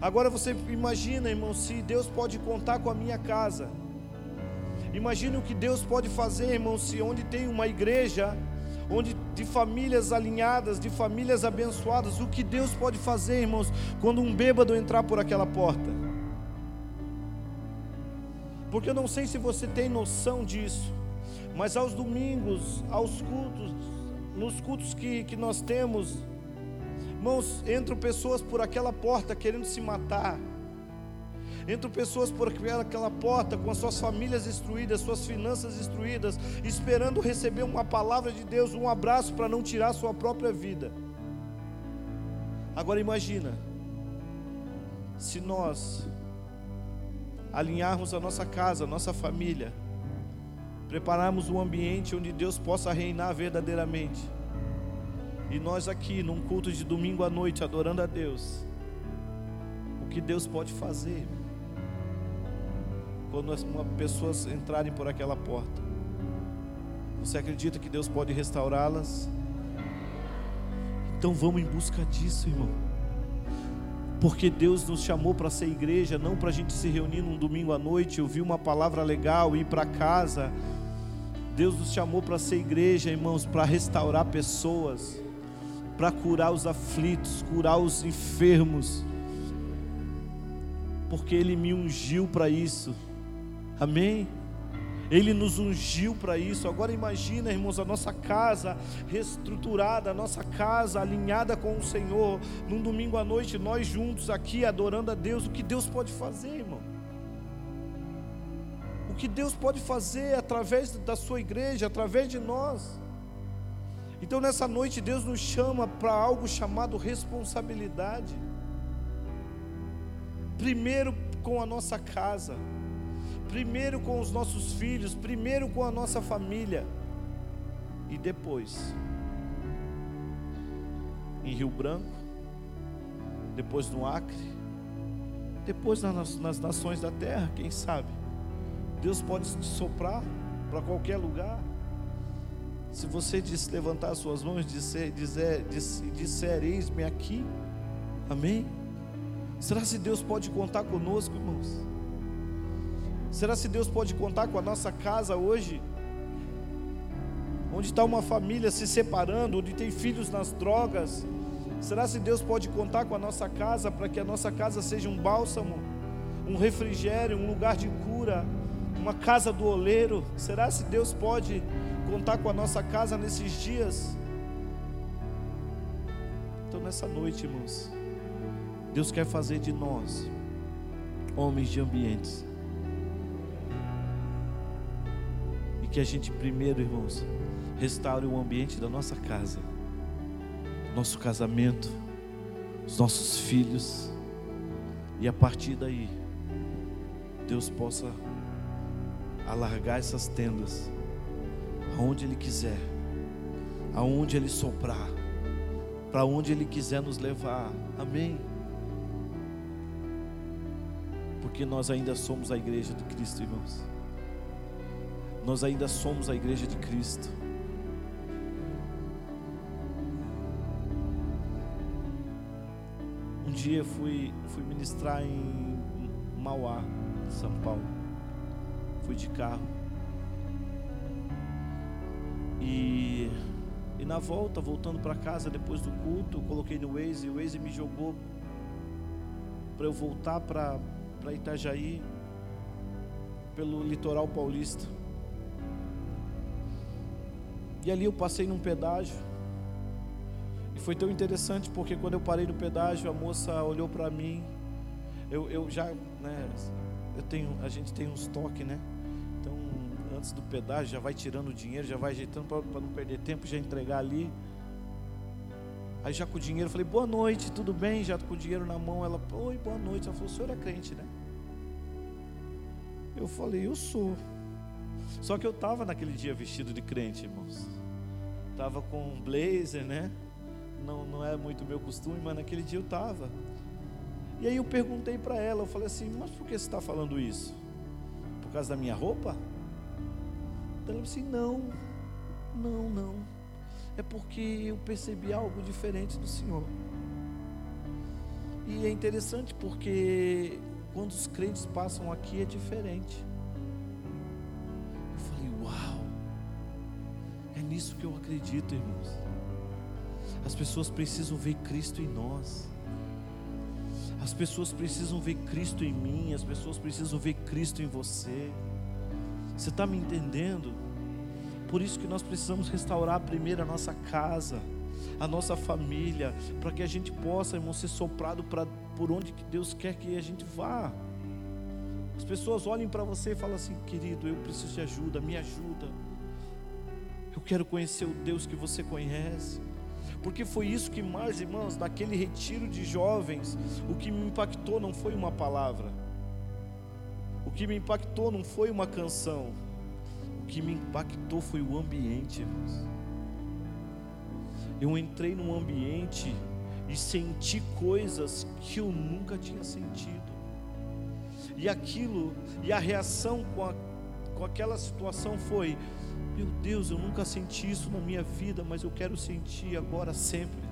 Agora você imagina, irmão, se Deus pode contar com a minha casa. Imagine o que Deus pode fazer, irmão, se onde tem uma igreja, onde de famílias alinhadas, de famílias abençoadas, o que Deus pode fazer, irmãos, quando um bêbado entrar por aquela porta. Porque eu não sei se você tem noção disso, mas aos domingos, aos cultos, nos cultos que, que nós temos, Irmãos, entram pessoas por aquela porta querendo se matar. Entram pessoas por aquela porta com as suas famílias destruídas, suas finanças destruídas, esperando receber uma palavra de Deus, um abraço para não tirar a sua própria vida. Agora imagina, se nós alinharmos a nossa casa, a nossa família, prepararmos um ambiente onde Deus possa reinar verdadeiramente E nós aqui, num culto de domingo à noite, adorando a Deus, o que Deus pode fazer quando as pessoas entrarem por aquela porta? Você acredita que Deus pode restaurá-las? Então vamos em busca disso, irmão. Porque Deus nos chamou para ser igreja, não para a gente se reunir num domingo à noite, ouvir uma palavra legal, ir para casa. Deus nos chamou para ser igreja, irmãos, para restaurar pessoas, para curar os aflitos, curar os enfermos. Porque Ele me ungiu para isso. Amém? Ele nos ungiu para isso. Agora imagina, irmãos, a nossa casa reestruturada, a nossa casa alinhada com o Senhor, num domingo à noite, nós juntos aqui adorando a Deus, o que Deus pode fazer, irmão? O que Deus pode fazer através da sua igreja, através de nós? Então nessa noite Deus nos chama para algo chamado responsabilidade. Primeiro com a nossa casa primeiro com os nossos filhos, primeiro com a nossa família e depois em Rio Branco, depois no Acre, depois nas, nas nações da terra, quem sabe? Deus pode te soprar para qualquer lugar. Se você diz, levantar as suas mãos e disser, dizer, disser, disser eis-me aqui, amém? Será se Deus pode contar conosco, irmãos? Será se Deus pode contar com a nossa casa hoje? Onde está uma família se separando, onde tem filhos nas drogas. Será se Deus pode contar com a nossa casa para que a nossa casa seja um bálsamo, um refrigério, um lugar de cura, uma casa do oleiro? Será se Deus pode contar com a nossa casa nesses dias? Então, nessa noite, irmãos, Deus quer fazer de nós homens de ambientes que a gente primeiro, irmãos, restaure o ambiente da nossa casa, nosso casamento, os nossos filhos, e a partir daí, Deus possa alargar essas tendas aonde Ele quiser, aonde Ele soprar, para onde Ele quiser nos levar, amém? Porque nós ainda somos a igreja de Cristo, irmãos nós ainda somos a igreja de Cristo. Um dia fui, fui ministrar em Mauá, São Paulo. Fui de carro. E, e na volta, voltando para casa depois do culto, coloquei no Waze, e o Waze me jogou para eu voltar para Itajaí, pelo litoral paulista. E ali eu passei num pedágio. E foi tão interessante porque quando eu parei no pedágio, a moça olhou para mim. Eu, eu já, né, eu tenho, a gente tem uns toques, né? Então, antes do pedágio, já vai tirando o dinheiro, já vai ajeitando para não perder tempo, já entregar ali. Aí já com o dinheiro, falei, boa noite, tudo bem? Já com o dinheiro na mão, ela, oi, boa noite. Ela falou, o senhor é crente, né? Eu falei, eu sou. Só que eu estava naquele dia vestido de crente, irmãos. Estava com um blazer, né? Não, não é muito meu costume, mas naquele dia eu estava. E aí eu perguntei para ela, eu falei assim, mas por que você está falando isso? Por causa da minha roupa? Ela disse não, não, não. É porque eu percebi algo diferente do Senhor. E é interessante porque quando os crentes passam aqui é diferente. Nisso que eu acredito, irmãos. As pessoas precisam ver Cristo em nós. As pessoas precisam ver Cristo em mim. As pessoas precisam ver Cristo em você. Você está me entendendo? Por isso que nós precisamos restaurar primeiro a nossa casa, a nossa família, para que a gente possa, irmão, ser soprado para por onde que Deus quer que a gente vá. As pessoas olhem para você e falam assim, querido, eu preciso de ajuda, me ajuda. Eu quero conhecer o Deus que você conhece. Porque foi isso que mais, irmãos, naquele retiro de jovens, o que me impactou não foi uma palavra. O que me impactou não foi uma canção. O que me impactou foi o ambiente, irmãos. eu entrei num ambiente e senti coisas que eu nunca tinha sentido. E aquilo, e a reação com, a, com aquela situação foi: Meu Deus, eu nunca senti isso na minha vida, mas eu quero sentir agora sempre.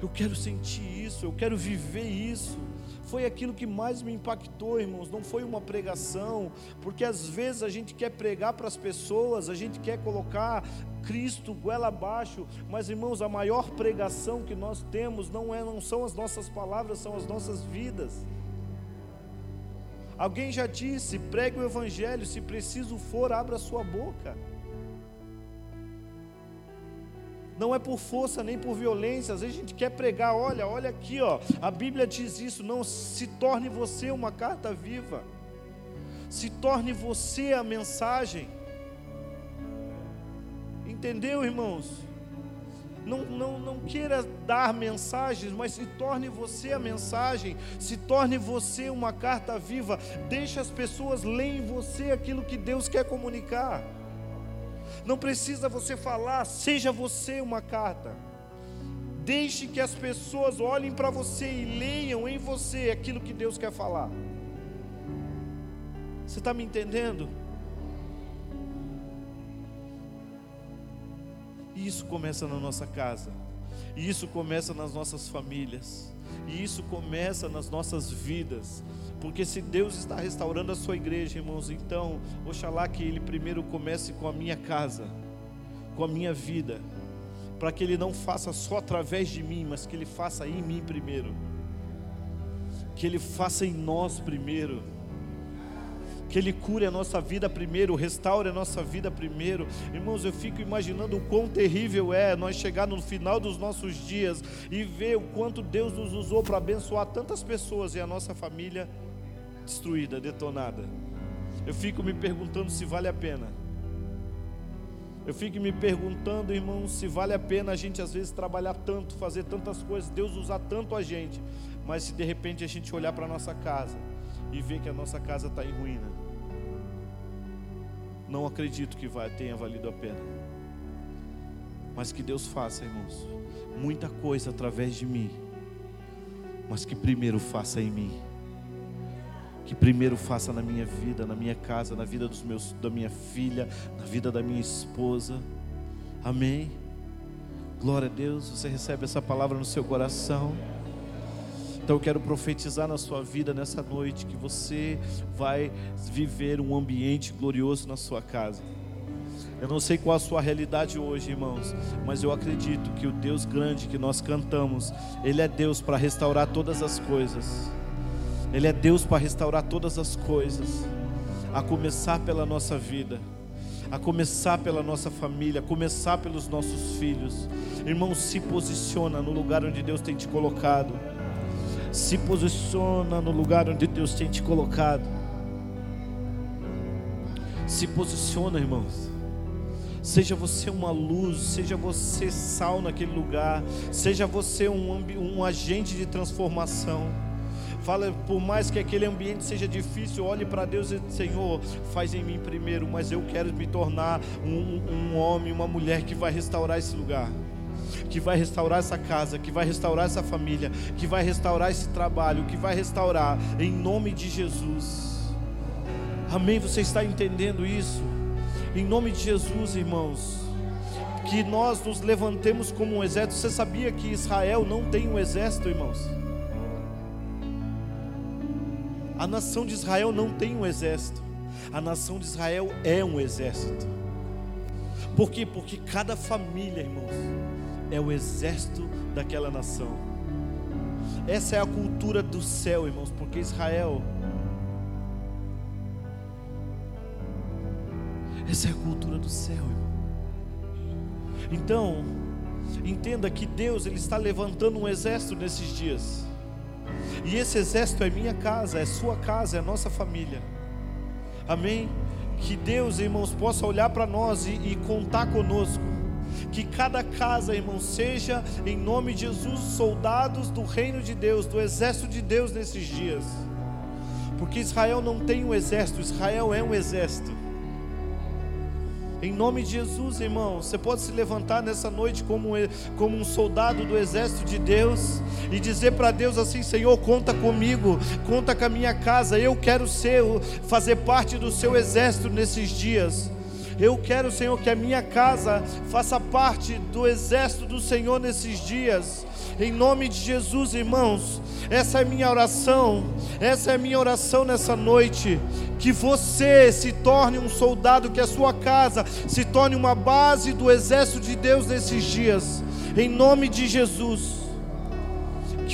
Eu quero sentir isso, eu quero viver isso foi aquilo que mais me impactou, irmãos. Não foi uma pregação, porque às vezes a gente quer pregar para as pessoas, a gente quer colocar Cristo goela abaixo, mas irmãos, a maior pregação que nós temos não, é, não são as nossas palavras, são as nossas vidas. Alguém já disse: pregue o Evangelho, se preciso for, abra sua boca não é por força nem por violência. Às vezes a gente quer pregar, olha, olha aqui, ó. A Bíblia diz isso, não se torne você uma carta viva. Se torne você a mensagem. Entendeu, irmãos? Não, não, não queira dar mensagens, mas se torne você a mensagem, se torne você uma carta viva, deixe as pessoas lerem em você aquilo que Deus quer comunicar. Não precisa você falar, seja você uma carta. Deixe que as pessoas olhem para você e leiam em você aquilo que Deus quer falar. Você está me entendendo? E isso começa na nossa casa, e isso começa nas nossas famílias, e isso começa nas nossas vidas. Porque se Deus está restaurando a sua igreja, irmãos, então, oxalá que Ele primeiro comece com a minha casa, com a minha vida, para que Ele não faça só através de mim, mas que Ele faça em mim primeiro, que Ele faça em nós primeiro, que Ele cure a nossa vida primeiro, restaure a nossa vida primeiro. Irmãos, eu fico imaginando o quão terrível é nós chegar no final dos nossos dias e ver o quanto Deus nos usou para abençoar tantas pessoas e a nossa família destruída, detonada. Eu fico me perguntando se vale a pena. Eu fico me perguntando, irmão, se vale a pena a gente às vezes trabalhar tanto, fazer tantas coisas, Deus usar tanto a gente, mas se de repente a gente olhar para a nossa casa e ver que a nossa casa está em ruína, não acredito que vai, tenha valido a pena. Mas que Deus faça, irmãos, muita coisa através de mim, mas que primeiro faça em mim que primeiro faça na minha vida, na minha casa, na vida dos meus, da minha filha, na vida da minha esposa. Amém. Glória a Deus, você recebe essa palavra no seu coração. Então eu quero profetizar na sua vida nessa noite que você vai viver um ambiente glorioso na sua casa. Eu não sei qual a sua realidade hoje, irmãos, mas eu acredito que o Deus grande que nós cantamos, Ele é Deus para restaurar todas as coisas. Ele é Deus para restaurar todas as coisas, a começar pela nossa vida, a começar pela nossa família, a começar pelos nossos filhos. Irmão, se posiciona no lugar onde Deus tem te colocado. Se posiciona no lugar onde Deus tem te colocado. Se posiciona, irmãos. Seja você uma luz, seja você sal naquele lugar, seja você um, um agente de transformação. Fala, por mais que aquele ambiente seja difícil, olhe para Deus e Senhor, faz em mim primeiro, mas eu quero me tornar um, um homem, uma mulher que vai restaurar esse lugar que vai restaurar essa casa, que vai restaurar essa família, que vai restaurar esse trabalho, que vai restaurar em nome de Jesus. Amém? Você está entendendo isso? Em nome de Jesus, irmãos. Que nós nos levantemos como um exército. Você sabia que Israel não tem um exército, irmãos? A nação de Israel não tem um exército. A nação de Israel é um exército. Por quê? Porque cada família, irmãos, é o exército daquela nação. Essa é a cultura do céu, irmãos, porque Israel Essa é a cultura do céu, irmão. Então, entenda que Deus ele está levantando um exército nesses dias. E esse exército é minha casa, é sua casa, é nossa família. Amém? Que Deus, irmãos, possa olhar para nós e, e contar conosco. Que cada casa, irmão, seja em nome de Jesus soldados do reino de Deus, do exército de Deus nesses dias. Porque Israel não tem um exército, Israel é um exército. Em nome de Jesus, irmão, você pode se levantar nessa noite como, como um soldado do exército de Deus e dizer para Deus assim: Senhor, conta comigo, conta com a minha casa, eu quero ser, fazer parte do seu exército nesses dias. Eu quero, Senhor, que a minha casa faça parte do exército do Senhor nesses dias. Em nome de Jesus, irmãos, essa é minha oração, essa é minha oração nessa noite. Que você se torne um soldado, que a sua casa se torne uma base do exército de Deus nesses dias, em nome de Jesus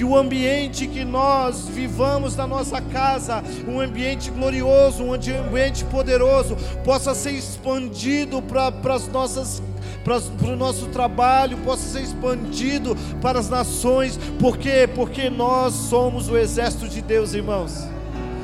que o ambiente que nós vivamos na nossa casa, um ambiente glorioso, um ambiente poderoso, possa ser expandido para as nossas para o nosso trabalho, possa ser expandido para as nações, por quê? Porque nós somos o exército de Deus, irmãos.